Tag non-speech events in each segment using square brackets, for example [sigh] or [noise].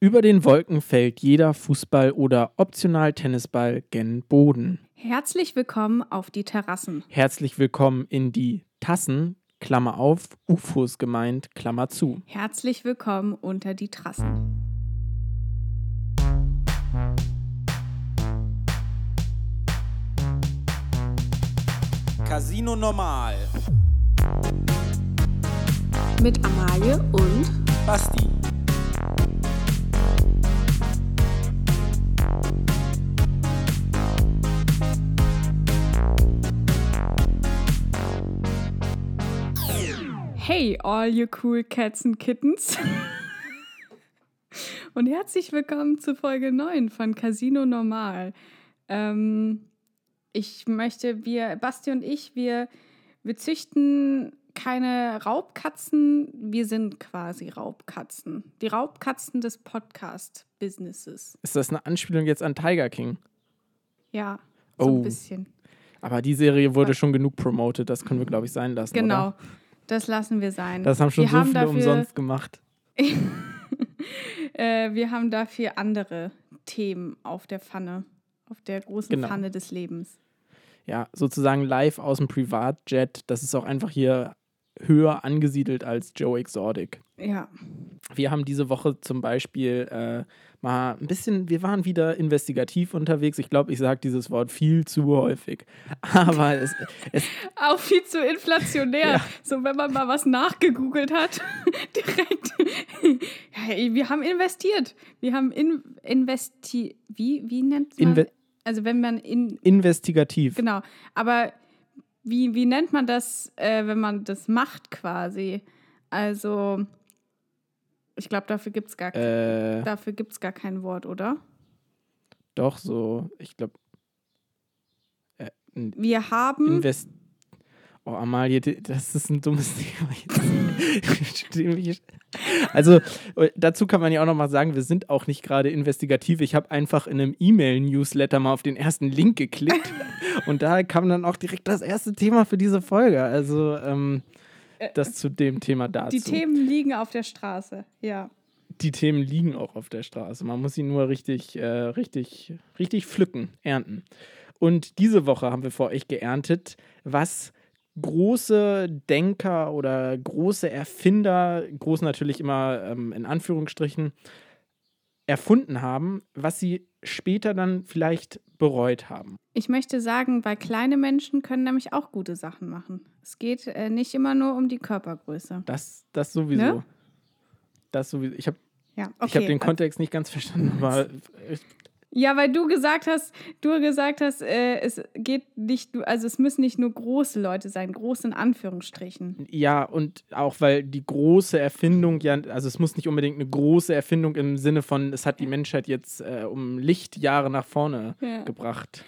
Über den Wolken fällt jeder Fußball oder optional Tennisball gen Boden. Herzlich willkommen auf die Terrassen. Herzlich willkommen in die Tassen, Klammer auf, UFOs gemeint, Klammer zu. Herzlich willkommen unter die Trassen. Casino Normal. Mit Amalie und Basti. Hey, all you cool cats and kittens. und herzlich willkommen zu Folge 9 von Casino Normal. Ähm, ich möchte, wir, Basti und ich, wir, wir züchten keine Raubkatzen, wir sind quasi Raubkatzen. Die Raubkatzen des Podcast-Businesses. Ist das eine Anspielung jetzt an Tiger King? Ja, so Oh. ein bisschen. Aber die Serie wurde schon genug promoted, das können wir, glaube ich, sein lassen. Genau, Oder? Das lassen wir sein. Das haben schon wir so haben viele dafür, umsonst gemacht. [laughs] Äh, wir haben dafür andere Themen auf der Pfanne, auf der großen Genau. Pfanne des Lebens. Ja, sozusagen live aus dem Privatjet. Das ist auch einfach hier höher angesiedelt als Joe Exotic. Ja, Wir haben diese Woche zum Beispiel äh, mal ein bisschen, wir waren wieder investigativ unterwegs. Ich glaube, ich sage dieses Wort viel zu häufig. [laughs] Aber es, es auch viel zu inflationär. So, wenn man mal was nachgegoogelt hat, [laughs] direkt. ja, ey, wir haben investiert. Wir haben in, investi. Wie, wie nennt man? Inve also, wenn man in. investigativ. Genau. Aber wie, wie nennt man das, äh, wenn man das macht quasi? Also, ich glaube, dafür gibt es gar, Äh, dafür gibt's gar kein Wort, oder? doch, so, ich glaube. Äh, Wir haben. Invest. Oh, Amalie, das ist ein dummes [laughs] Thema also, äh, dazu kann man ja auch nochmal sagen, wir sind auch nicht gerade investigativ. Ich habe einfach in einem E-Mail-Newsletter mal auf den ersten Link geklickt [laughs] und da kam dann auch direkt das erste Thema für diese Folge. Also, ähm, das zu dem Thema dazu. die Themen liegen auf der Straße, ja. die Themen liegen auch auf der Straße. Man muss sie nur richtig, äh, richtig, richtig pflücken, ernten. Und diese Woche haben wir vor euch geerntet, was große Denker oder große Erfinder, groß natürlich immer ähm, in Anführungsstrichen, erfunden haben, was sie später dann vielleicht bereut haben. Ich möchte sagen, weil kleine Menschen können nämlich auch gute Sachen machen. Es geht äh, nicht immer nur um die Körpergröße. Das, das sowieso. Ne? Das sowieso. Ich habe Ja, ich hab okay. den Kontext nicht ganz verstanden, aber ich, ja, weil du gesagt hast, du gesagt hast, äh, es geht nicht, also es müssen nicht nur große Leute sein, groß in Anführungsstrichen. Ja, und auch weil die große Erfindung ja, also es muss nicht unbedingt eine große Erfindung im Sinne von, es hat die Menschheit jetzt äh, um Lichtjahre nach vorne Ja. [laughs] gebracht.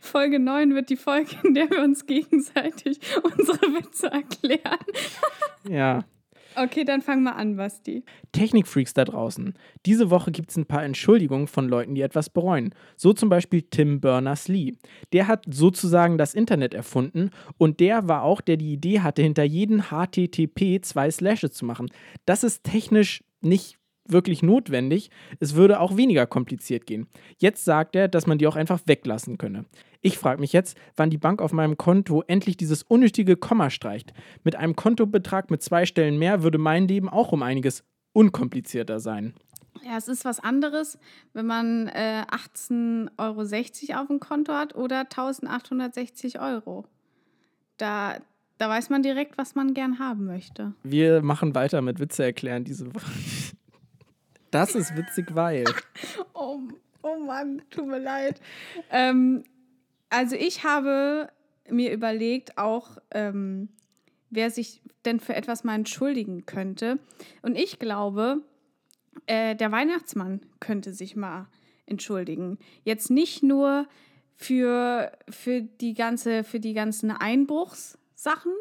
Folge 9 wird die Folge, in der wir uns gegenseitig [laughs] unsere Witze erklären. Ja. Okay, dann fang mal an, Basti. Technikfreaks da draußen. Diese Woche gibt es ein paar Entschuldigungen von Leuten, die etwas bereuen. So zum Beispiel Tim Berners-Lee. Der hat sozusagen das Internet erfunden und der war auch, der die Idee hatte, hinter jeden HTTP zwei Slashes zu machen. Das ist technisch nicht wirklich notwendig. Es würde auch weniger kompliziert gehen. Jetzt sagt er, dass man die auch einfach weglassen könne. Ich frage mich jetzt, wann die Bank auf meinem Konto endlich dieses unnötige Komma streicht. Mit einem Kontobetrag mit zwei Stellen mehr würde mein Leben auch um einiges unkomplizierter sein. Ja, es ist was anderes, wenn man äh, 18,60 Euro auf dem Konto hat oder 1860 Euro. Da, da weiß man direkt, was man gern haben möchte. Wir machen weiter mit Witze erklären diese Woche. Das ist witzig, weil. [laughs] Oh, oh Mann, tut mir leid. Ähm, also ich habe mir überlegt, auch ähm, wer sich denn für etwas mal entschuldigen könnte. Und ich glaube, äh, der Weihnachtsmann könnte sich mal entschuldigen. Jetzt nicht nur für, für, die, ganze, für die ganzen Einbruchssachen,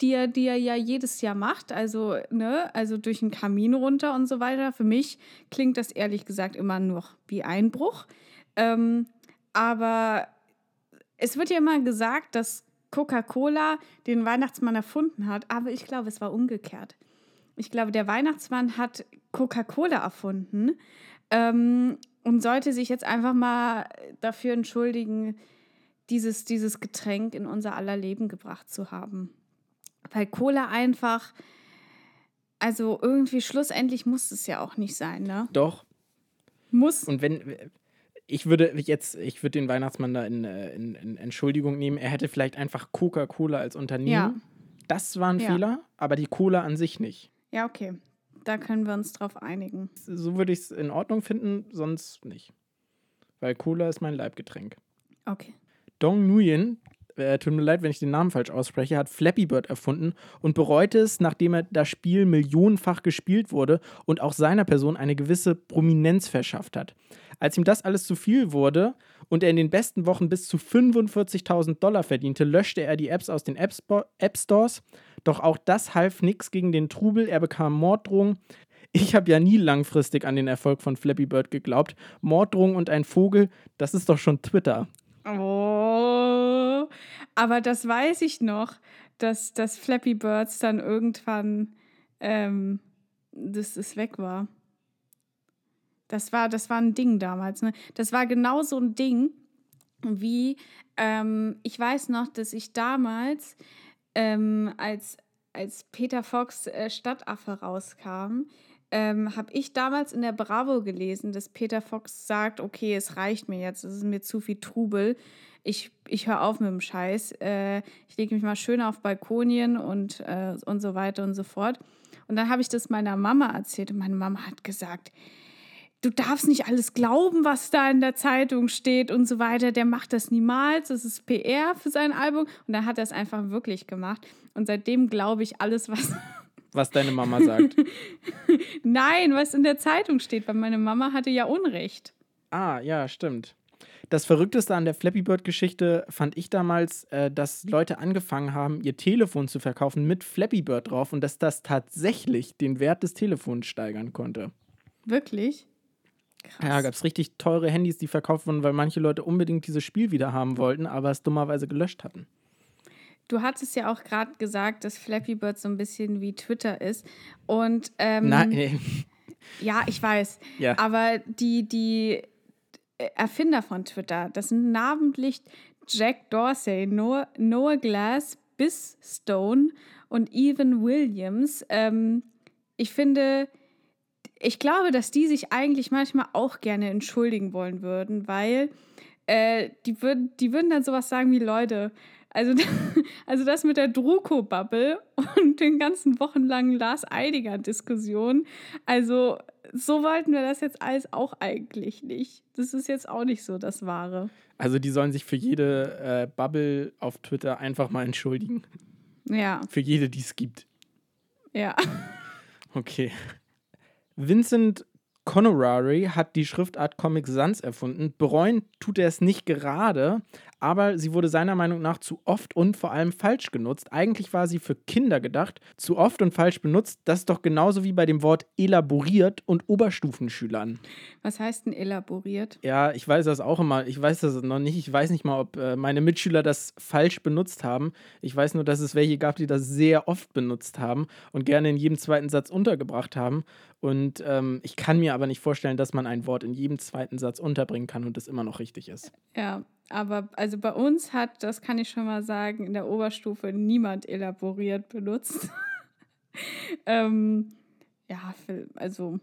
die er, die er ja jedes Jahr macht, also, ne, also durch den Kamin runter und so weiter. Für mich klingt das ehrlich gesagt immer noch wie Einbruch. Ähm, aber es wird ja immer gesagt, dass Coca-Cola den Weihnachtsmann erfunden hat, aber ich glaube, es war umgekehrt. ich glaube, der Weihnachtsmann hat Coca-Cola erfunden ähm, und sollte sich jetzt einfach mal dafür entschuldigen, dieses, dieses Getränk in unser aller Leben gebracht zu haben. Weil Cola einfach, also irgendwie schlussendlich muss es ja auch nicht sein, ne? Doch. Muss. Und wenn, ich würde jetzt, ich würde den Weihnachtsmann da in, äh, in, in Entschuldigung nehmen, er hätte vielleicht einfach Coca-Cola als Unternehmen. Ja. Das war ein Ja. Fehler, aber die Cola an sich nicht. Ja, okay. Da können wir uns drauf einigen. So würde ich es in Ordnung finden, sonst nicht. Weil Cola ist mein Leibgetränk. Okay. Dong Nguyen, äh, tut mir leid, wenn ich den Namen falsch ausspreche, hat Flappy Bird erfunden und bereute es, nachdem er das Spiel millionenfach gespielt wurde und auch seiner Person eine gewisse Prominenz verschafft hat. Als ihm das alles zu viel wurde und er in den besten Wochen bis zu 45.000 Dollar verdiente, löschte er die Apps aus den App, App Stores. Doch auch das half nichts gegen den Trubel. Er bekam Morddrohungen. Ich habe ja nie langfristig an den Erfolg von Flappy Bird geglaubt. Morddrohungen und ein Vogel, das ist doch schon Twitter. Oh, aber das weiß ich noch, dass, dass Flappy Birds dann irgendwann, ähm, dass es weg war. Das war, das war ein Ding damals. Ne? Das war genau so ein Ding, wie ähm, ich weiß noch, dass ich damals, ähm, als, als Peter Fox äh, Stadtaffe rauskam, ähm, habe ich damals in der Bravo gelesen, dass Peter Fox sagt, okay, es reicht mir jetzt, es ist mir zu viel Trubel. Ich, ich höre auf mit dem Scheiß. Äh, ich lege mich mal schön auf Balkonien und, äh, und so weiter und so fort. Und dann habe ich das meiner Mama erzählt und meine Mama hat gesagt, du darfst nicht alles glauben, was da in der Zeitung steht und so weiter. Der macht das niemals. Das ist PR für sein Album. Und dann hat er es einfach wirklich gemacht. Und seitdem glaube ich alles, was. Was deine Mama sagt. [laughs] Nein, was in der Zeitung steht, weil meine Mama hatte ja Unrecht. Ah, ja, stimmt. Das Verrückteste an der Flappy Bird-Geschichte fand ich damals, äh, dass Leute angefangen haben, ihr Telefon zu verkaufen mit Flappy Bird drauf und dass das tatsächlich den Wert des Telefons steigern konnte. Wirklich? Krass. Ja, gab es richtig teure Handys, die verkauft wurden, weil manche Leute unbedingt dieses Spiel wieder haben wollten, aber es dummerweise gelöscht hatten. Du hattest ja auch gerade gesagt, dass Flappy Bird so ein bisschen wie Twitter ist. Und ähm, Nein, [laughs] ja, ich weiß. Ja. Aber die, die Erfinder von Twitter, das sind namentlich Jack Dorsey, Noah, Noah Glass, Biz Stone und Evan Williams. Ähm, ich finde, ich glaube, dass die sich eigentlich manchmal auch gerne entschuldigen wollen würden, weil äh, die, würden, die würden dann sowas sagen wie Leute. Also, [laughs] also das mit der Druko-Bubble und den ganzen wochenlangen Lars Eidinger-Diskussionen. Also so wollten wir das jetzt alles auch eigentlich nicht. Das ist jetzt auch nicht so das Wahre. also die sollen sich für jede äh, Bubble auf Twitter einfach mal entschuldigen. Ja, Für jede, die es gibt. ja. [laughs] Okay. Vincent Conorari hat die Schriftart Comic Sans erfunden. Bereuen tut er es nicht gerade, aber sie wurde seiner Meinung nach zu oft und vor allem falsch genutzt. Eigentlich war sie für Kinder gedacht, zu oft und falsch benutzt. Das ist doch genauso wie bei dem Wort elaboriert und Oberstufenschülern. Was heißt denn elaboriert? Ja, ich weiß das auch immer. Ich weiß das noch nicht. Ich weiß nicht mal, ob äh, meine Mitschüler das falsch benutzt haben. Ich weiß nur, dass es welche gab, die das sehr oft benutzt haben und gerne in jedem zweiten Satz untergebracht haben. Und ähm, ich kann mir aber nicht vorstellen, dass man ein Wort in jedem zweiten Satz unterbringen kann und es immer noch richtig ist. Ja, aber also bei uns hat, das kann ich schon mal sagen, in der Oberstufe niemand elaboriert benutzt. [laughs] ähm, ja, also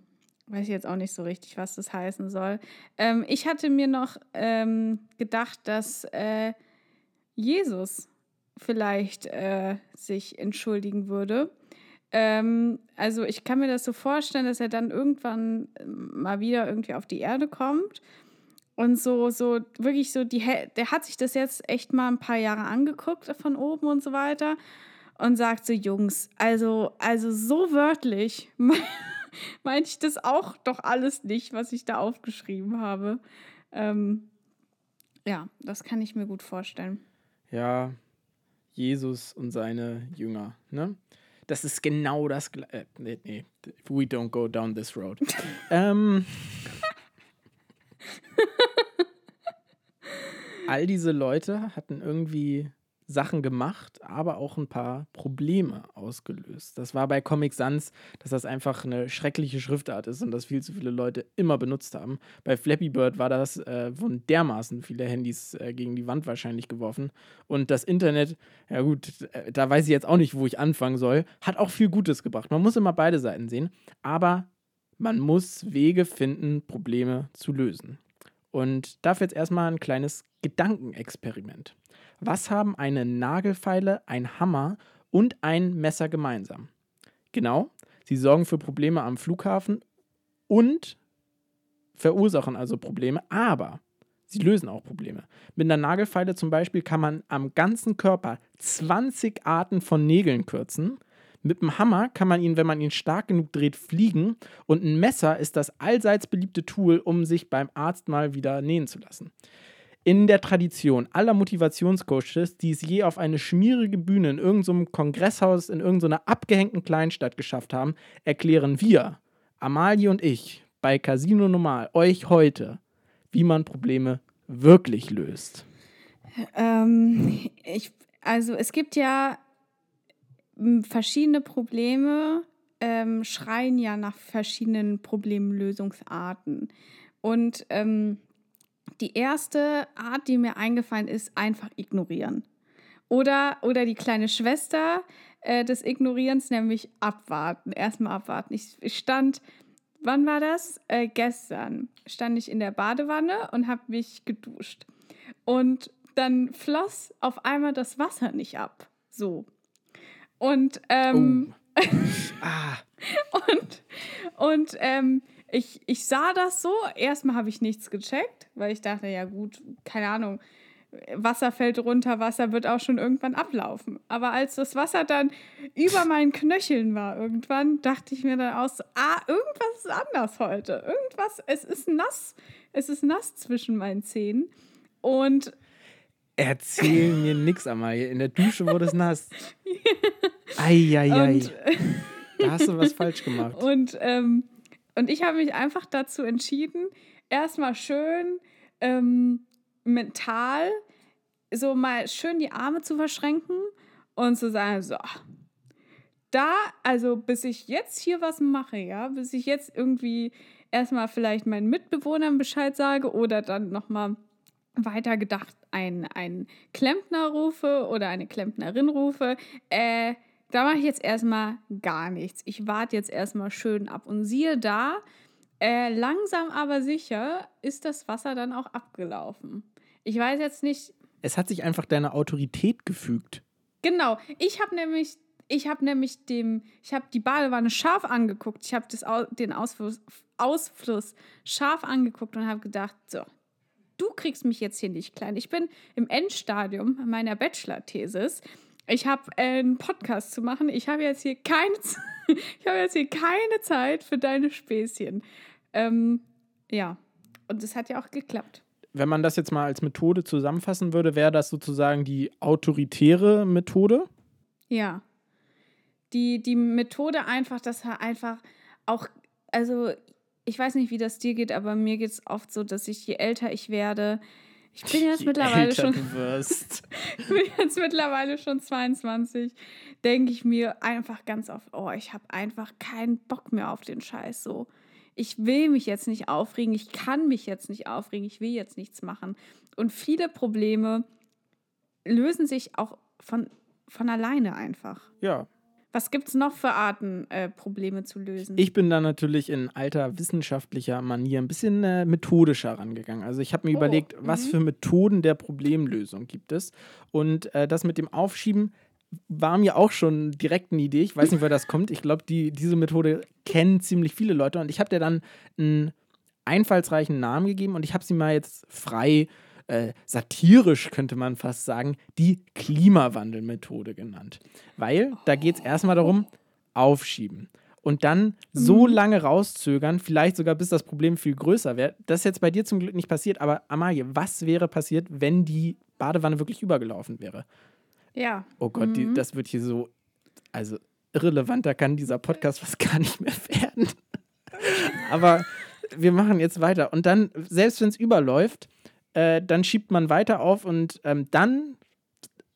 weiß ich jetzt auch nicht so richtig, was das heißen soll. Ähm, ich hatte mir noch ähm, gedacht, dass äh, Jesus vielleicht äh, sich entschuldigen würde. Ähm, also ich kann mir das so vorstellen, dass er dann irgendwann ähm, mal wieder irgendwie auf die Erde kommt und so, so wirklich so, die, der hat sich das jetzt echt mal ein paar Jahre angeguckt von oben und so weiter und sagt so, Jungs, also, also so wörtlich [laughs] meinte ich das auch doch alles nicht, was ich da aufgeschrieben habe. Ähm, ja, das kann ich mir gut vorstellen. Ja, Jesus und seine Jünger, ne? Das ist genau das gleiche. Äh, nee, nee, we don't go down this road. [laughs] ähm, [laughs] all diese Leute hatten irgendwie Sachen gemacht, aber auch ein paar Probleme ausgelöst. Das war bei Comic Sans, dass das einfach eine schreckliche Schriftart ist und das viel zu viele Leute immer benutzt haben. Bei Flappy Bird war das, äh, wurden dermaßen viele Handys äh, gegen die Wand wahrscheinlich geworfen. Und das Internet, ja gut, äh, da weiß ich jetzt auch nicht, wo ich anfangen soll, hat auch viel Gutes gebracht. Man muss immer beide Seiten sehen, aber man muss Wege finden, Probleme zu lösen. Und dafür jetzt erstmal ein kleines Gedankenexperiment. Was haben eine Nagelfeile, ein Hammer und ein Messer gemeinsam? Genau, sie sorgen für Probleme am Flughafen und verursachen also Probleme, aber sie lösen auch Probleme. Mit einer Nagelfeile zum Beispiel kann man am ganzen Körper 20 Arten von Nägeln kürzen. Mit dem Hammer kann man ihn, wenn man ihn stark genug dreht, fliegen. Und ein Messer ist das allseits beliebte Tool, um sich beim Arzt mal wieder nähen zu lassen. In der Tradition aller Motivationscoaches, die es je auf eine schmierige Bühne in irgendeinem Kongresshaus in irgendeiner abgehängten Kleinstadt geschafft haben, erklären wir, Amalie und ich, bei Casino Normal, euch heute, wie man Probleme wirklich löst. Ähm, ich, also es gibt ja verschiedene Probleme, ähm, schreien ja nach verschiedenen Problemlösungsarten. Und ähm, die erste Art, die mir eingefallen ist, einfach ignorieren. Oder, oder die kleine Schwester äh, des Ignorierens, nämlich abwarten. Erstmal abwarten. Ich, ich stand, wann war das? Äh, gestern stand ich in der Badewanne und habe mich geduscht. Und dann floss auf einmal das Wasser nicht ab. So. Und, ähm, oh. [laughs] ah. und, und ähm, ich, ich sah das so. Erstmal habe ich nichts gecheckt, weil ich dachte, ja gut, keine Ahnung, Wasser fällt runter, Wasser wird auch schon irgendwann ablaufen. Aber als das Wasser dann über meinen Knöcheln war irgendwann, dachte ich mir dann aus, ah, irgendwas ist anders heute. Irgendwas, es ist nass, es ist nass zwischen meinen Zähnen. Und Erzähl [laughs] mir nichts, Amalie. In der Dusche wurde es nass. [laughs] Eieiei. Da hast du was falsch gemacht. [laughs] Und ähm, und ich habe mich einfach dazu entschieden, erstmal schön ähm, mental so mal schön die Arme zu verschränken und zu sagen, so, da, also bis ich jetzt hier was mache, ja, bis ich jetzt irgendwie erstmal vielleicht meinen Mitbewohnern Bescheid sage oder dann nochmal weiter gedacht einen, Klempner rufe oder eine Klempnerin rufe, äh, da mache ich jetzt erstmal gar nichts. Ich warte jetzt erstmal schön ab. Und siehe da, äh, langsam aber sicher ist das Wasser dann auch abgelaufen. Ich weiß jetzt nicht. Es hat sich einfach deiner Autorität gefügt. Genau. Ich habe nämlich, ich habe nämlich dem, ich habe die Badewanne scharf angeguckt. Ich habe den Ausfluss, Ausfluss scharf angeguckt und habe gedacht, so, du kriegst mich jetzt hier nicht klein. Ich bin im Endstadium meiner Bachelor-Thesis ich habe äh, einen Podcast zu machen. Ich habe jetzt hier keine, [laughs] ich habe jetzt hier keine Zeit für deine Späßchen. Ähm, ja, und das hat ja auch geklappt. Wenn man das jetzt mal als Methode zusammenfassen würde, wäre das sozusagen die autoritäre Methode? Ja. Die, die Methode einfach, dass er einfach auch, also ich weiß nicht, wie das dir geht, aber mir geht es oft so, dass ich, je älter ich werde, [laughs] ich bin jetzt mittlerweile schon. ich bin jetzt mittlerweile schon 22. Denke ich mir einfach ganz oft, oh, ich habe einfach keinen Bock mehr auf den Scheiß. So, ich will mich jetzt nicht aufregen, ich kann mich jetzt nicht aufregen, ich will jetzt nichts machen. Und viele Probleme lösen sich auch von, von alleine einfach. Ja, was gibt es noch für Arten, äh, Probleme zu lösen? Ich bin da natürlich in alter wissenschaftlicher Manier ein bisschen äh, methodischer rangegangen. Also ich habe mir oh, überlegt, was mhm. für Methoden der Problemlösung gibt es. Und äh, das mit dem Aufschieben war mir auch schon direkt eine Idee. Ich weiß nicht, woher das kommt. Ich glaube, die, diese Methode kennen ziemlich viele Leute. Und ich habe dir dann einen einfallsreichen Namen gegeben und ich habe sie mal jetzt frei äh, satirisch könnte man fast sagen, die Klimawandelmethode genannt. Weil da geht es erstmal darum, aufschieben. Und dann so mhm. lange rauszögern, vielleicht sogar bis das Problem viel größer wäre. Das ist jetzt bei dir zum Glück nicht passiert, aber Amalie, was wäre passiert, wenn die Badewanne wirklich übergelaufen wäre? Ja. Oh Gott, mhm. die, das wird hier so, also irrelevanter kann dieser Podcast fast gar nicht mehr werden. [laughs] aber wir machen jetzt weiter. Und dann, selbst wenn es überläuft, äh, dann schiebt man weiter auf und ähm, dann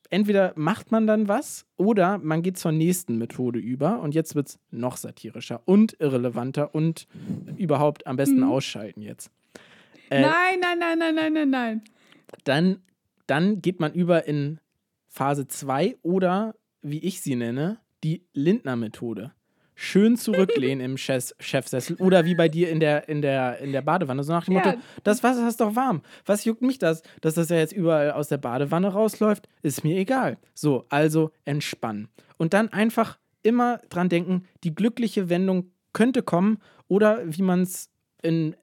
entweder macht man dann was oder man geht zur nächsten Methode über und jetzt wird es noch satirischer und irrelevanter und überhaupt am besten Mhm. ausschalten jetzt. Äh, nein, nein, nein, nein, nein, nein, nein. Dann, dann geht man über in Phase 2 oder, wie ich sie nenne, die Lindner-Methode. Schön zurücklehnen im Chef Chefsessel oder wie bei dir in der, in der, in der Badewanne. So nach dem Ja. Motto, das Wasser ist doch warm. Was juckt mich das? Dass das ja jetzt überall aus der Badewanne rausläuft, ist mir egal. So, also entspannen. Und dann einfach immer dran denken, die glückliche Wendung könnte kommen oder wie man es in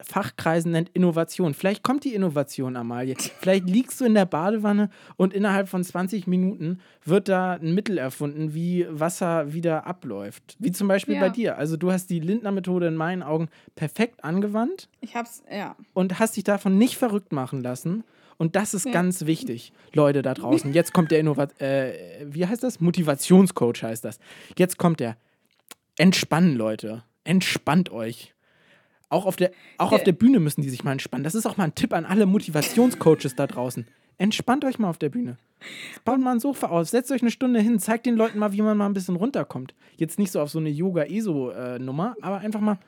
Fachkreisen nennt, Innovation. Vielleicht kommt die Innovation, Amalie. Vielleicht liegst du in der Badewanne und innerhalb von 20 Minuten wird da ein Mittel erfunden, wie Wasser wieder abläuft. Wie zum Beispiel Ja. bei dir. Also du hast die Lindner-Methode in meinen Augen perfekt angewandt Ich hab's, ja. und hast dich davon nicht verrückt machen lassen. Und das ist Ja. ganz wichtig, Leute da draußen. Jetzt kommt der Innovat äh, wie heißt das? Motivationscoach heißt das. Jetzt kommt der. Entspannen, Leute. Entspannt euch. Auch auf der, auch auf der Bühne müssen die sich mal entspannen. Das ist auch mal ein Tipp an alle Motivationscoaches da draußen. Entspannt euch mal auf der Bühne. Baut mal ein Sofa aus, setzt euch eine Stunde hin, zeigt den Leuten mal, wie man mal ein bisschen runterkommt. Jetzt nicht so auf so eine Yoga-ESO-Nummer, aber einfach mal.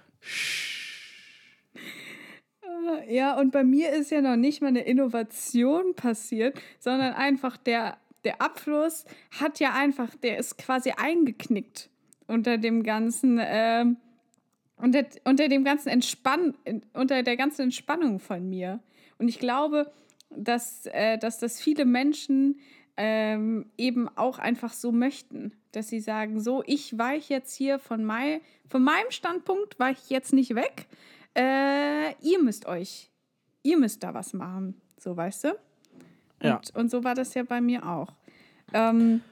Ja, und bei mir ist ja noch nicht mal eine Innovation passiert, sondern einfach der, der Abfluss hat ja einfach, der ist quasi eingeknickt unter dem ganzen, ähm, unter, unter dem ganzen Entspann, unter der ganzen Entspannung von mir. Und ich glaube, dass, äh, dass das viele Menschen ähm, eben auch einfach so möchten, dass sie sagen, so, ich weiche jetzt hier von, mein, von meinem Standpunkt, weiche ich jetzt nicht weg. Äh, ihr müsst euch, ihr müsst da was machen, so weißt du? Und, Ja. und so war das ja bei mir auch. Ähm,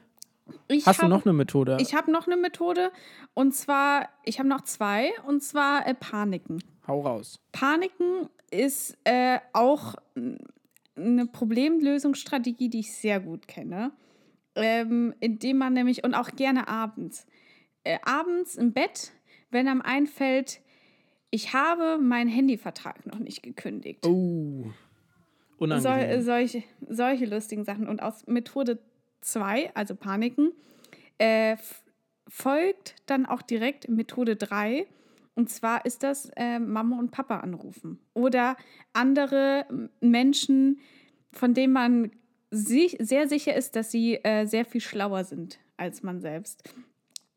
ich Hast du hab- noch eine Methode? Ich habe noch eine Methode und zwar, ich habe noch zwei und zwar äh, Paniken. Hau raus. Paniken ist äh, auch eine Problemlösungsstrategie, die ich sehr gut kenne. Ähm, indem man nämlich, und auch gerne abends, äh, abends im Bett, wenn einem einfällt, ich habe meinen Handyvertrag noch nicht gekündigt. Oh. Sol, Unangenehm. äh, solche, solche lustigen Sachen. Und aus Methode 2, also Paniken, äh, folgt dann auch direkt Methode 3. Und zwar ist das äh, Mama und Papa anrufen. Oder andere Menschen, von denen man sich sehr sicher ist, dass sie äh, sehr viel schlauer sind als man selbst.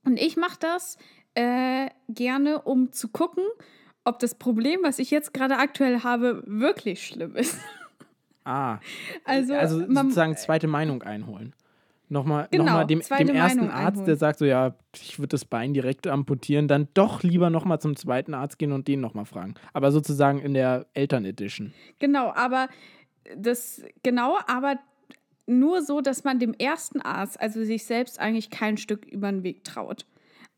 Und ich mache das äh, gerne, um zu gucken, ob das Problem, was ich jetzt gerade aktuell habe, wirklich schlimm ist. ah. Also, Also sozusagen zweite Meinung einholen. Nochmal, Genau, nochmal dem, dem ersten Meinung Arzt, der einholen. sagt so, ja, ich würde das Bein direkt amputieren, dann doch lieber nochmal zum zweiten Arzt gehen und den nochmal fragen. Aber sozusagen in der Eltern-Edition. Genau, aber das, genau, aber nur so, dass man dem ersten Arzt, also sich selbst eigentlich kein Stück über den Weg traut.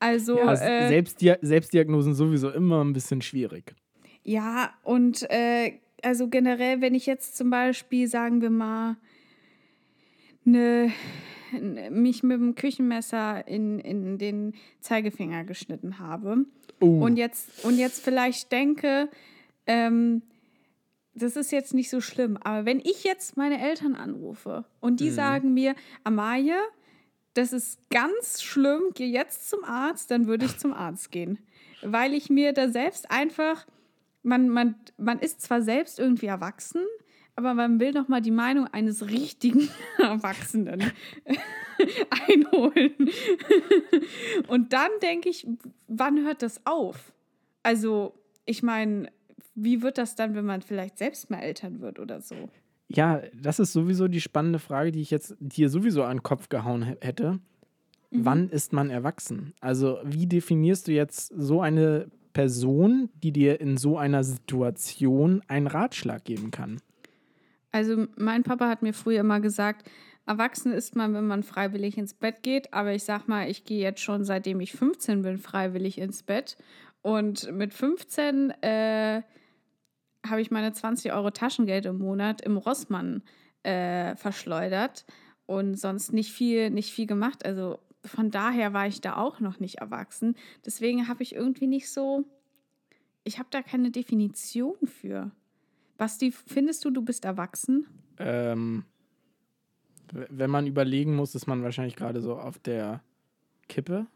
Also, Ja, äh, Selbstdia Selbstdiagnosen sowieso immer ein bisschen schwierig. Ja, und äh, also generell, wenn ich jetzt zum Beispiel, sagen wir mal, ne, n- [laughs] mich mit dem Küchenmesser in, in den Zeigefinger geschnitten habe. Oh, und, jetzt, und jetzt vielleicht denke, ähm, das ist jetzt nicht so schlimm, aber wenn ich jetzt meine Eltern anrufe und die sagen mir, Amalie, das ist ganz schlimm, geh jetzt zum Arzt, dann würde ich zum Arzt gehen. Weil ich mir da selbst einfach, man, man, man ist zwar selbst irgendwie erwachsen, aber man will noch mal die Meinung eines richtigen [laughs] Erwachsenen [laughs] einholen. Und dann denke ich, wann hört das auf? Also, ich meine, wie wird das dann, wenn man vielleicht selbst mal Eltern wird oder so? ja, das ist sowieso die spannende Frage, die ich jetzt dir sowieso an den Kopf gehauen hä- hätte. Mhm. Wann ist man erwachsen? Also, wie definierst du jetzt so eine Person, die dir in so einer Situation einen Ratschlag geben kann? Also mein Papa hat mir früher immer gesagt, erwachsen ist man, wenn man freiwillig ins Bett geht. Aber ich sag mal, ich gehe jetzt schon seitdem ich 15 bin freiwillig ins Bett. Und mit 15 äh, habe ich meine 20 Euro Taschengeld im Monat im Rossmann äh, verschleudert und sonst nicht viel, nicht viel gemacht. Also von daher war ich da auch noch nicht erwachsen. Deswegen habe ich irgendwie nicht so, ich habe da keine Definition für. Basti, findest du, du bist erwachsen? Ähm, Wenn man überlegen muss, ist man wahrscheinlich gerade so auf der Kippe.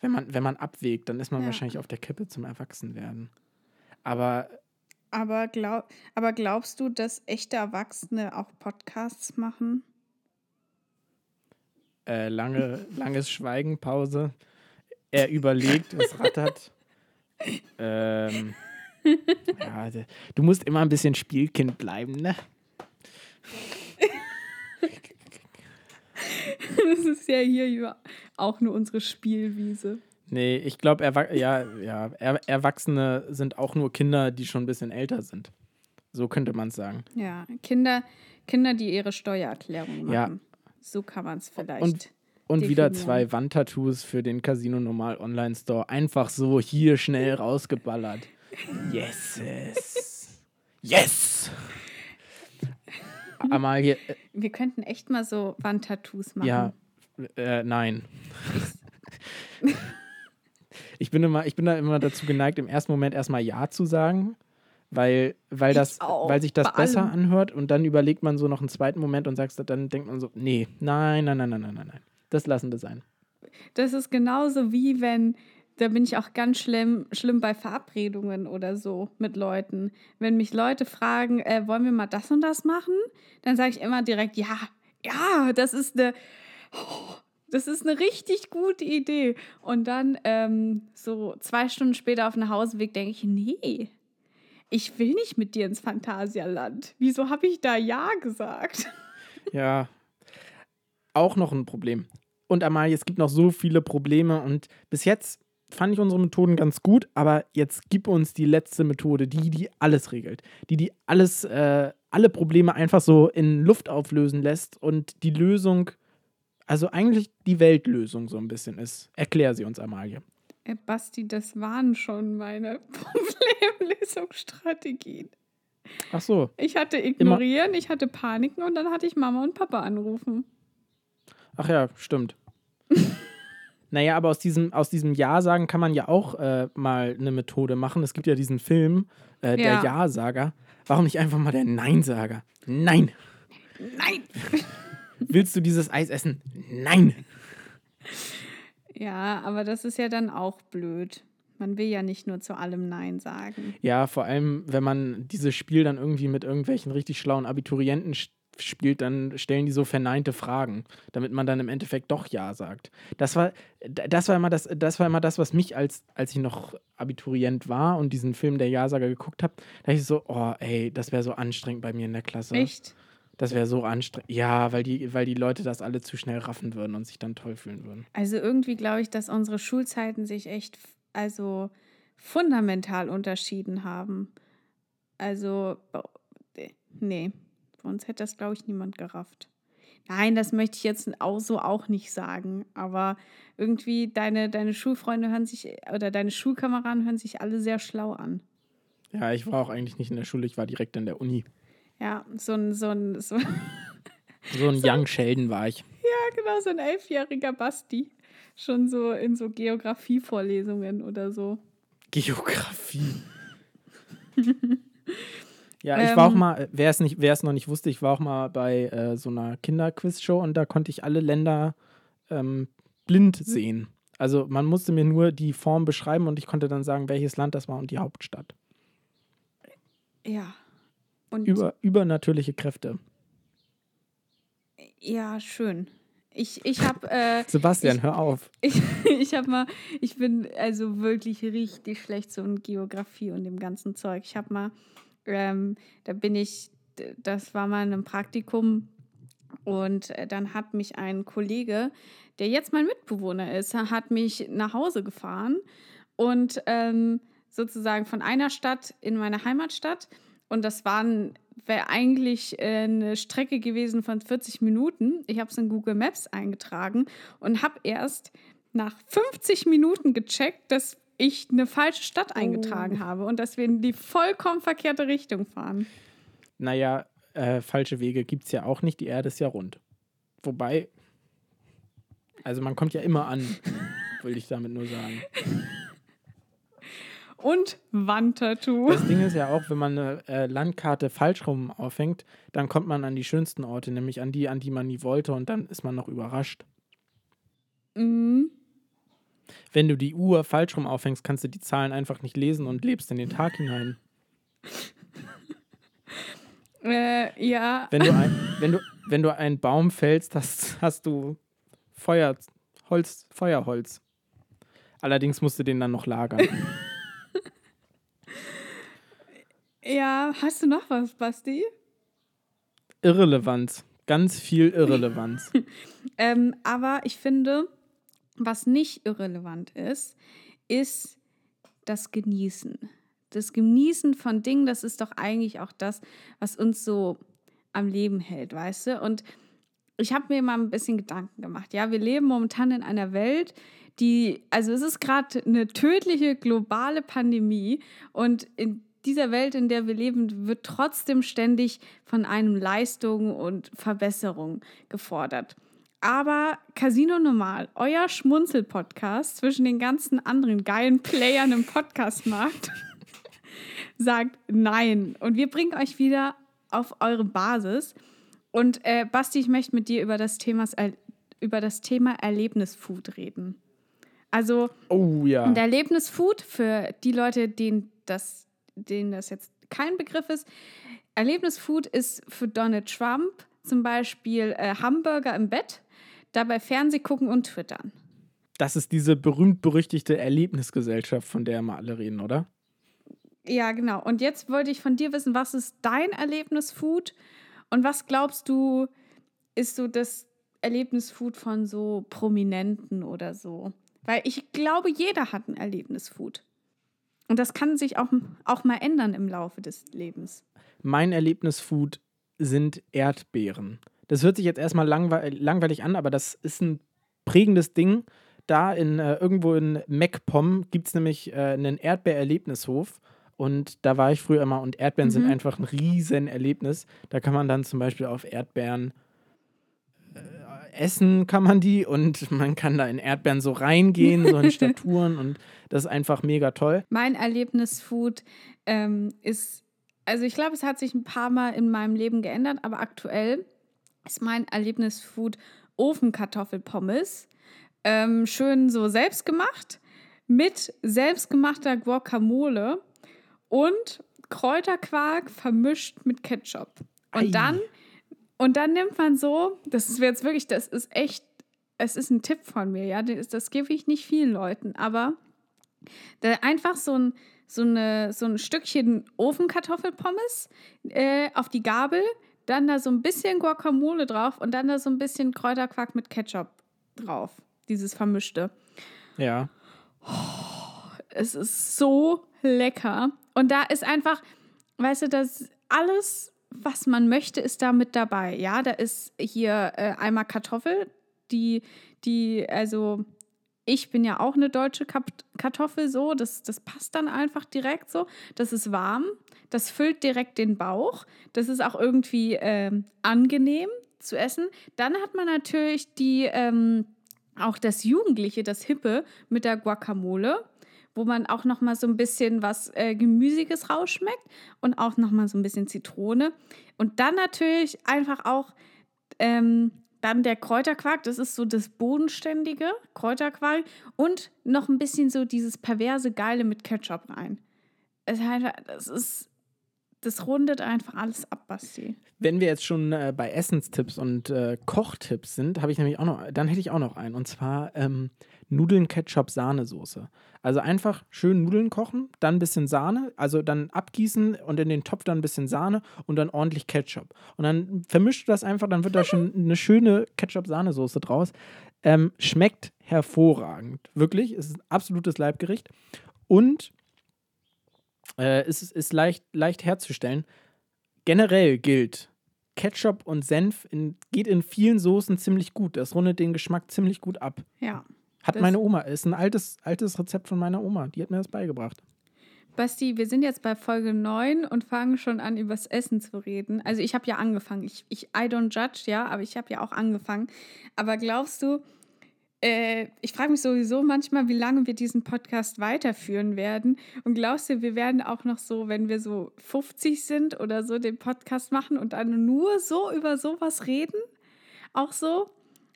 Wenn man, wenn man abwägt, dann ist man Ja. wahrscheinlich auf der Kippe zum Erwachsenwerden. Aber Aber, glaub, aber glaubst du, dass echte Erwachsene auch Podcasts machen? äh, lange, langes Schweigen, Pause. Er überlegt, es rattert. [laughs] ähm, [laughs] ja, d- du musst immer ein bisschen Spielkind bleiben, ne? [laughs] Das ist ja hier auch nur unsere Spielwiese. Nee, ich glaube, Erwa ja, ja, er Erwachsene sind auch nur Kinder, die schon ein bisschen älter sind. So könnte man es sagen. Ja, Kinder, Kinder, die ihre Steuererklärung machen. Ja. So kann man es vielleicht. Und- Und wieder zwei Wandtattoos für den Casino Normal Online Store. Einfach so hier schnell rausgeballert. Yes! Yes! Amalie, äh, Wir könnten echt mal so Wandtattoos machen. ja, äh, nein. Ich bin, immer, ich bin da immer dazu geneigt, im ersten Moment erstmal Ja zu sagen, weil, weil, das, auch, weil sich das besser allem. anhört und dann überlegt man so noch einen zweiten Moment und sagst, dann denkt man so, nee, nein, nein, nein, nein, nein, nein, nein. Das lassen wir sein. Das ist genauso wie wenn, da bin ich auch ganz schlimm, schlimm bei Verabredungen oder so mit Leuten. Wenn mich Leute fragen, äh, wollen wir mal das und das machen, dann sage ich immer direkt, ja, ja, das ist eine, oh, das ist eine richtig gute Idee. Und dann ähm, so zwei Stunden später auf dem Hauseweg denke ich, nee, ich will nicht mit dir ins Phantasialand. Wieso habe ich da Ja gesagt? [laughs] Ja, auch noch ein Problem. Und Amalie, es gibt noch so viele Probleme und bis jetzt fand ich unsere Methoden ganz gut, aber jetzt gib uns die letzte Methode, die, die alles regelt, die, die alles, äh, alle Probleme einfach so in Luft auflösen lässt und die Lösung, also eigentlich die Weltlösung so ein bisschen ist. Erklär sie uns, Amalie. Äh, Basti, das waren schon meine [laughs] Problemlösungsstrategien. Ach so, Ich hatte ignorieren, ich hatte Paniken und dann hatte ich Mama und Papa anrufen. ach ja, stimmt. Naja, aber aus diesem, aus diesem Ja-Sagen kann man ja auch äh, mal eine Methode machen. Es gibt ja diesen Film, äh, der Ja. Ja-Sager. Warum nicht einfach mal der Nein-Sager? Nein. Nein! [laughs] Willst du dieses Eis essen? Nein. Ja, aber das ist ja dann auch blöd. Man will ja nicht nur zu allem Nein sagen. Ja, vor allem, wenn man dieses Spiel dann irgendwie mit irgendwelchen richtig schlauen Abiturienten spielt, dann stellen die so verneinte Fragen, damit man dann im Endeffekt doch Ja sagt. Das war, das war immer das, das war immer das, was mich, als, als ich noch Abiturient war und diesen Film der Ja-Sager geguckt habe, da ich so, oh ey, das wäre so anstrengend bei mir in der Klasse. Echt? Das wäre so anstrengend. Ja, weil die, weil die Leute das alle zu schnell raffen würden und sich dann toll fühlen würden. Also irgendwie glaube ich, dass unsere Schulzeiten sich echt also fundamental unterschieden haben. Also, bei- nee, bei uns hätte das, glaube ich, niemand gerafft. Nein, das möchte ich jetzt auch so auch nicht sagen. Aber irgendwie deine, deine Schulfreunde hören sich, oder deine Schulkameraden hören sich alle sehr schlau an. Ja, ich war auch eigentlich nicht in der Schule, ich war direkt in der Uni. Ja, so ein, [laughs] so ein, so, ja, So ein Young Sheldon war ich. genau, so ein elfjähriger Basti. Schon so in so Geografievorlesungen oder so. Geografie. [laughs] ja, ich war auch Ähm. mal, wer es nicht, wer es noch nicht wusste, ich war auch mal bei äh, so einer Kinderquiz-Show und da konnte ich alle Länder ähm, blind sehen. Also man musste mir nur die Form beschreiben und ich konnte dann sagen, welches Land das war und die Hauptstadt. Ja. Und Über, übernatürliche Kräfte. ja, schön. Ich, ich habe äh, [laughs] Sebastian, Ich- hör auf. [laughs] ich, ich habe mal, ich bin also wirklich richtig schlecht so in Geografie und dem ganzen Zeug. Ich habe mal, ähm, da bin ich, das war mal in einem Praktikum und äh, dann hat mich ein Kollege, der jetzt mein Mitbewohner ist, hat mich nach Hause gefahren und ähm, sozusagen von einer Stadt in meine Heimatstadt und das waren wäre eigentlich äh, eine Strecke gewesen von 40 Minuten. Ich habe es in Google Maps eingetragen und habe erst nach 50 Minuten gecheckt, dass ich eine falsche Stadt eingetragen habe und dass wir in die vollkommen verkehrte Richtung fahren. Naja, äh, falsche Wege gibt es ja auch nicht. Die Erde ist ja rund. Wobei, also man kommt ja immer an, [laughs] will ich damit nur sagen. und Wandtattoo. Das Ding ist ja auch, wenn man eine äh, Landkarte falsch rum aufhängt, dann kommt man an die schönsten Orte, nämlich an die, an die man nie wollte und dann ist man noch überrascht. Mhm. Wenn du die Uhr falsch rum aufhängst, kannst du die Zahlen einfach nicht lesen und lebst in den Tag hinein. Äh, ja. Wenn du, ein, wenn du, wenn du einen Baum fällst, hast, hast du Feuer, Holz, Feuerholz. Allerdings musst du den dann noch lagern. [laughs] Ja, hast du noch was, Basti? Irrelevanz. Ganz viel Irrelevanz. [laughs] Ähm, aber ich finde, was nicht irrelevant ist, ist das Genießen. Das Genießen von Dingen, das ist doch eigentlich auch das, was uns so am Leben hält, weißt du? Und ich habe mir mal ein bisschen Gedanken gemacht. Ja, wir leben momentan in einer Welt, die, also es ist gerade eine tödliche globale Pandemie und in dieser Welt, in der wir leben, wird trotzdem ständig von einem Leistung und Verbesserung gefordert. Aber Casino Normal, euer Schmunzel-Podcast zwischen den ganzen anderen geilen Playern im Podcastmarkt, [laughs] sagt nein. Und wir bringen euch wieder auf eure Basis. Und äh, Basti, ich möchte mit dir über das, Thema, über das Thema Erlebnisfood reden. Also, Oh ja. und Erlebnisfood für die Leute, denen das, denen das jetzt kein Begriff ist. Erlebnisfood ist für Donald Trump zum Beispiel äh, Hamburger im Bett, dabei Fernseh gucken und twittern. Das ist diese berühmt-berüchtigte Erlebnisgesellschaft, von der immer alle reden, oder? Ja, genau. Und jetzt wollte ich von dir wissen, was ist dein Erlebnisfood und was glaubst du, ist so das Erlebnisfood von so Prominenten oder so? Weil ich glaube, jeder hat ein Erlebnisfood. Und das kann sich auch, auch mal ändern im Laufe des Lebens. Mein Erlebnisfood sind Erdbeeren. Das hört sich jetzt erstmal langwe langweilig an, aber das ist ein prägendes Ding. Da in äh, irgendwo in MacPom gibt es nämlich äh, einen Erdbeererlebnishof. Und da war ich früher immer und Erdbeeren sind Mhm. einfach ein riesen Erlebnis. Da kann man dann zum Beispiel auf Erdbeeren äh, essen, kann man die und man kann da in Erdbeeren so reingehen, so in [laughs] Staturen und das ist einfach mega toll. Mein Erlebnisfood ähm, ist, also ich glaube, es hat sich ein paar Mal in meinem Leben geändert, aber aktuell ist mein Erlebnisfood Ofenkartoffelpommes. Ähm, schön so selbstgemacht mit selbstgemachter Guacamole und Kräuterquark vermischt mit Ketchup. Und Ei. dann und dann nimmt man so, das ist jetzt wirklich, das ist echt, es ist ein Tipp von mir, ja, das, das gebe ich nicht vielen Leuten, aber einfach so ein, so, eine, so ein Stückchen Ofenkartoffelpommes äh, auf die Gabel, dann da so ein bisschen Guacamole drauf und dann da so ein bisschen Kräuterquark mit Ketchup drauf. Dieses Vermischte. Ja. Es ist so lecker. Und da ist einfach, weißt du, das alles, was man möchte, ist da mit dabei. Ja, da ist hier äh, einmal Kartoffel, die, die, also ich bin ja auch eine deutsche Kartoffel so, das, das passt dann einfach direkt so. Das ist warm, das füllt direkt den Bauch, das ist auch irgendwie ähm, angenehm zu essen. Dann hat man natürlich die, ähm, auch das Jugendliche, das Hippe mit der Guacamole, wo man auch noch mal so ein bisschen was äh, Gemüsiges rausschmeckt und auch noch mal so ein bisschen Zitrone. Und dann natürlich einfach auch ähm, dann der Kräuterquark, das ist so das bodenständige Kräuterquark und noch ein bisschen so dieses perverse Geile mit Ketchup rein. Es das ist, das rundet einfach alles ab, Basti. Wenn wir jetzt schon äh, bei Essenstipps und äh, Kochtipps sind, habe ich nämlich auch noch, dann hätte ich auch noch einen. Und zwar ähm, Nudeln, Ketchup, Sahnesoße. Also einfach schön Nudeln kochen, dann ein bisschen Sahne, also dann abgießen und in den Topf dann ein bisschen Sahne und dann ordentlich Ketchup. Und dann vermischt du das einfach, dann wird da schon [laughs] eine schöne Ketchup-Sahnesoße draus. Ähm, schmeckt hervorragend. Wirklich, es ist ein absolutes Leibgericht. Und äh, es ist, ist leicht, leicht herzustellen. Generell gilt, Ketchup und Senf in, geht in vielen Soßen ziemlich gut. Das rundet den Geschmack ziemlich gut ab. Ja. Hat meine Oma, ist ein altes, altes Rezept von meiner Oma. Die hat mir das beigebracht. Basti, wir sind jetzt bei Folge 9 und fangen schon an, übers Essen zu reden. Also ich habe ja angefangen. Ich, ich, I don't judge, ja, aber ich habe ja auch angefangen. Aber glaubst du, äh, ich frage mich sowieso manchmal, wie lange wir diesen Podcast weiterführen werden. Und glaubst du, wir werden auch noch so, wenn wir so 50 sind oder so, den Podcast machen und dann nur so über sowas reden? Auch so?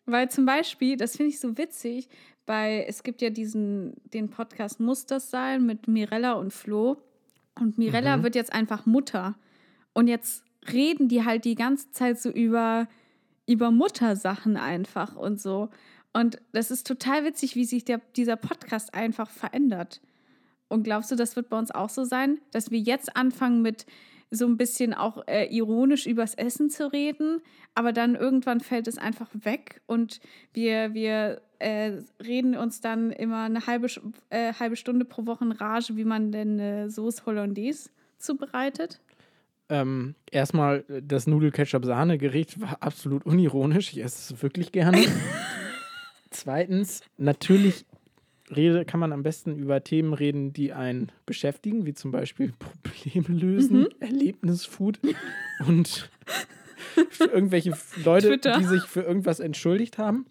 Weil zum Beispiel, das finde ich so witzig, bei, es gibt ja diesen, den Podcast Muss das sein mit Mirella und Flo. Und Mirella Mhm. wird jetzt einfach Mutter. Und jetzt reden die halt die ganze Zeit so über, über Muttersachen einfach und so. Und das ist total witzig, wie sich der, dieser Podcast einfach verändert. Und glaubst du, das wird bei uns auch so sein, dass wir jetzt anfangen mit so ein bisschen auch äh, ironisch übers Essen zu reden, aber dann irgendwann fällt es einfach weg und wir, wir äh, reden uns dann immer eine halbe, äh, halbe Stunde pro Woche in Rage, wie man denn äh, Sauce Hollandaise zubereitet? Ähm, erstmal, äh, das Nudel-Ketchup-Sahne-Gericht war absolut unironisch. Ich esse es wirklich gerne. [laughs] Zweitens, natürlich rede, kann man am besten über Themen reden, die einen beschäftigen, wie zum Beispiel Probleme lösen, Mhm. Erlebnisfood und für irgendwelche Leute, Twitter. die sich für irgendwas entschuldigt haben.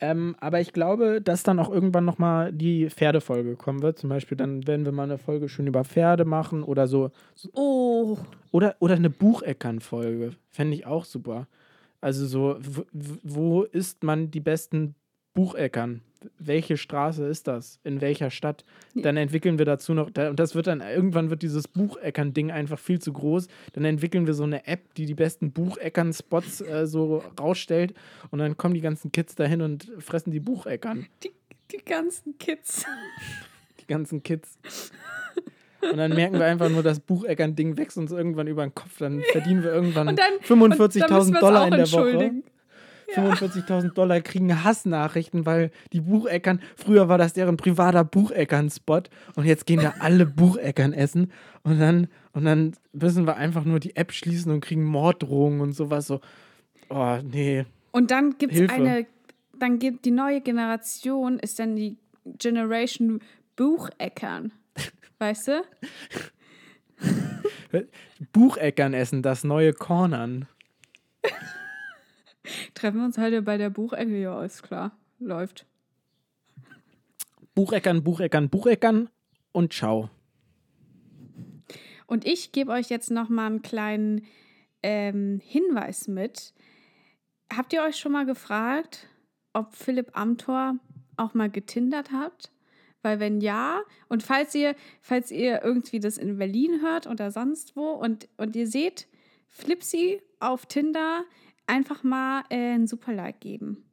Ähm, aber ich glaube, dass dann auch irgendwann nochmal die Pferdefolge kommen wird. Zum Beispiel, dann werden wir mal eine Folge schön über Pferde machen oder so. Oh, Oder, oder eine Bucheckern-Folge. Fände ich auch super. Also so, wo isst man die besten Bucheckern? Welche Straße ist das? In welcher Stadt? Dann entwickeln wir dazu noch, da, und das wird dann, irgendwann wird dieses Bucheckern-Ding einfach viel zu groß. Dann entwickeln wir so eine App, die die besten Bucheckern-Spots äh, so rausstellt. Und dann kommen die ganzen Kids dahin und fressen die Bucheckern. die, die ganzen Kids. Die ganzen Kids. Und dann merken wir einfach nur, das Bucheckern-Ding wächst uns irgendwann über den Kopf. Dann verdienen wir irgendwann Und dann- 45.000 Dollar in der Woche. Entschuldigen. 45.000 Dollar kriegen Hassnachrichten, weil die Bucheckern, früher war das deren privater Bucheckern-Spot und jetzt gehen da alle Bucheckern essen und dann, und dann müssen wir einfach nur die App schließen und kriegen Morddrohungen und sowas so. Oh, nee. Und dann gibt es eine, dann gibt die neue Generation, ist dann die Generation Bucheckern. [laughs] Weißt du? Bucheckern essen, das neue Cornern. [laughs] Treffen wir uns heute bei der Buchecke. Ja, ist klar. Läuft. Bucheckern, Bucheckern, Bucheckern und ciao. Und ich gebe euch jetzt noch mal einen kleinen ähm, Hinweis mit. Habt ihr euch schon mal gefragt, ob Philipp Amthor auch mal getindert hat? Weil wenn ja, und falls ihr, falls ihr irgendwie das in Berlin hört oder sonst wo und, und ihr seht Flipsy auf Tinder, einfach mal äh, ein super Like geben.